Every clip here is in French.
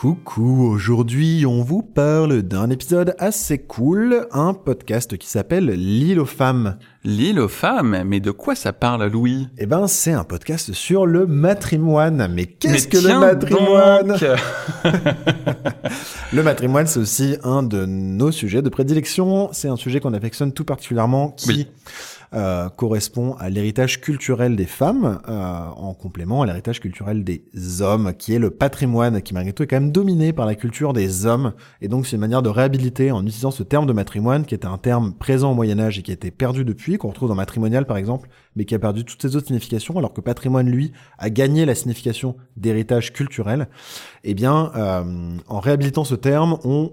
Coucou, aujourd'hui on vous parle d'un épisode assez cool, un podcast qui s'appelle L'île aux femmes. L'île aux femmes Mais de quoi ça parle, Louis? Eh ben c'est un podcast sur le matrimoine. Mais qu'est-ce que le matrimoine? Le matrimoine c'est aussi un de nos sujets de prédilection, c'est un sujet qu'on affectionne tout particulièrement qui... Oui. Euh, correspond à l'héritage culturel des femmes, euh, en complément à l'héritage culturel des hommes, qui est le patrimoine, qui malgré tout est quand même dominé par la culture des hommes. Et donc c'est une manière de réhabiliter en utilisant ce terme de matrimoine, qui était un terme présent au Moyen Âge et qui a été perdu depuis, qu'on retrouve dans matrimonial par exemple, mais qui a perdu toutes ses autres significations, alors que patrimoine, lui, a gagné la signification d'héritage culturel. Eh bien, euh, en réhabilitant ce terme, on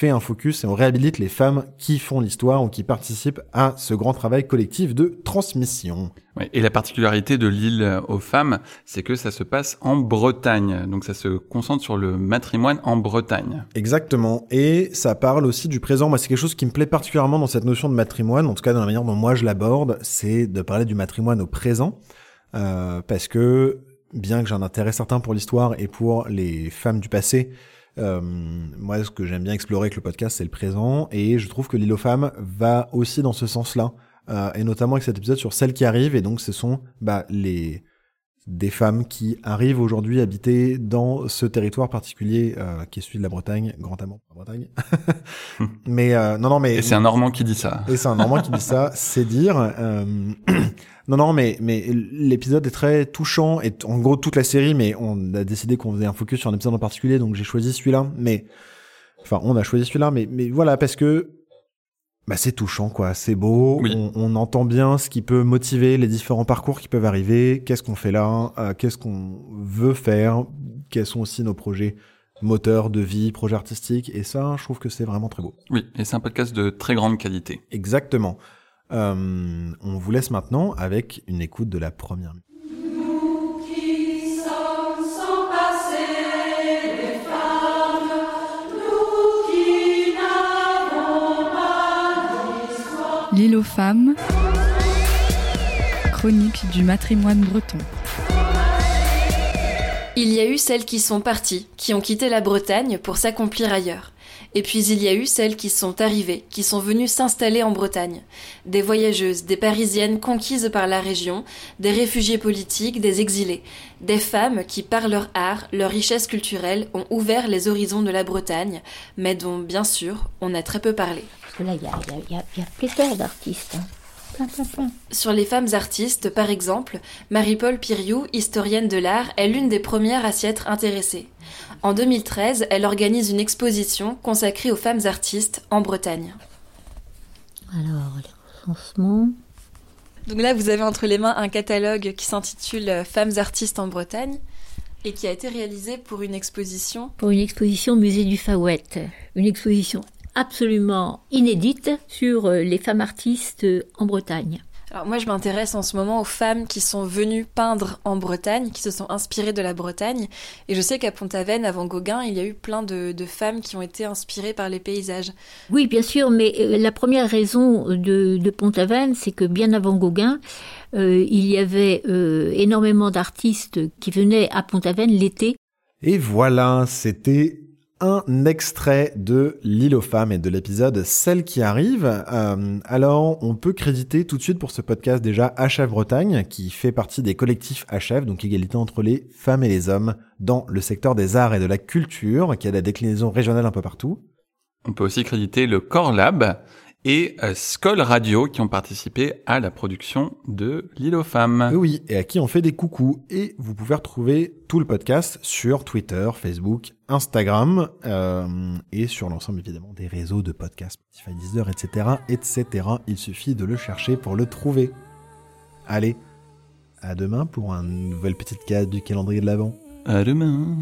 fait un focus et on réhabilite les femmes qui font l'histoire ou qui participent à ce grand travail collectif de transmission. Et la particularité de l'île aux femmes, c'est que ça se passe en Bretagne. Donc ça se concentre sur le matrimoine en Bretagne. Exactement. Et ça parle aussi du présent. Moi, c'est quelque chose qui me plaît particulièrement dans cette notion de matrimoine, en tout cas dans la manière dont moi je l'aborde, c'est de parler du matrimoine au présent. Euh, parce que, bien que j'ai un intérêt certain pour l'histoire et pour les femmes du passé, euh, moi, ce que j'aime bien explorer avec le podcast, c'est le présent. Et je trouve que l'île aux femmes va aussi dans ce sens-là. Euh, et notamment avec cet épisode sur celles qui arrivent. Et donc, ce sont bah, les des femmes qui arrivent aujourd'hui habiter dans ce territoire particulier euh, qui est celui de la Bretagne, grand amour pour la Bretagne. mais euh, non, non, mais Et c'est un Normand qui dit ça. et c'est un Normand qui dit ça, c'est dire. Non, non, mais mais l'épisode est très touchant et en gros toute la série, mais on a décidé qu'on faisait un focus sur un épisode en particulier, donc j'ai choisi celui-là. Mais enfin, on a choisi celui-là, mais mais voilà parce que bah c'est touchant quoi, c'est beau. Oui. On, on entend bien ce qui peut motiver les différents parcours qui peuvent arriver. Qu'est-ce qu'on fait là euh, Qu'est-ce qu'on veut faire Quels sont aussi nos projets moteurs de vie, projets artistiques Et ça, je trouve que c'est vraiment très beau. Oui, et c'est un podcast de très grande qualité. Exactement. Euh, on vous laisse maintenant avec une écoute de la première. L'île aux femmes. Chronique du matrimoine breton. Il y a eu celles qui sont parties, qui ont quitté la Bretagne pour s'accomplir ailleurs. Et puis il y a eu celles qui sont arrivées, qui sont venues s'installer en Bretagne. Des voyageuses, des parisiennes conquises par la région, des réfugiés politiques, des exilés. Des femmes qui, par leur art, leur richesse culturelle, ont ouvert les horizons de la Bretagne, mais dont, bien sûr, on a très peu parlé. Parce que là, il y y a- d'artistes. Plein, plein, plein. Sur les femmes artistes, par exemple, Marie-Paul Piriou, historienne de l'art, est l'une des premières à s'y être intéressée. En 2013, elle organise une exposition consacrée aux femmes artistes en Bretagne. Alors, les recensements. Donc là, vous avez entre les mains un catalogue qui s'intitule euh, Femmes artistes en Bretagne et qui a été réalisé pour une exposition. Pour une exposition au musée du Fawet. Une exposition absolument inédite sur euh, les femmes artistes euh, en Bretagne. Alors moi, je m'intéresse en ce moment aux femmes qui sont venues peindre en Bretagne, qui se sont inspirées de la Bretagne. Et je sais qu'à Pont-Aven, avant Gauguin, il y a eu plein de, de femmes qui ont été inspirées par les paysages. Oui, bien sûr, mais euh, la première raison de, de Pont-Aven, c'est que bien avant Gauguin, euh, il y avait euh, énormément d'artistes qui venaient à Pont-Aven l'été Et voilà, c'était un extrait de L'île aux femmes et de l'épisode Celle qui arrive. Euh, alors, on peut créditer tout de suite pour ce podcast déjà HF Bretagne, qui fait partie des collectifs HF, donc égalité entre les femmes et les hommes, dans le secteur des arts et de la culture, qui a des déclinaisons régionales un peu partout. On peut aussi créditer le Core Lab et euh, Skoll Radio qui ont participé à la production de L'île aux femmes. Oui, Oui, et à qui on fait des coucous. Et vous pouvez retrouver tout le podcast sur Twitter, Facebook, Instagram, euh, et sur l'ensemble évidemment des réseaux de podcasts, Spotify, Deezer, etc., etc. Il suffit de le chercher pour le trouver. Allez, à demain pour une nouvelle petite case du calendrier de l'Avent. À demain.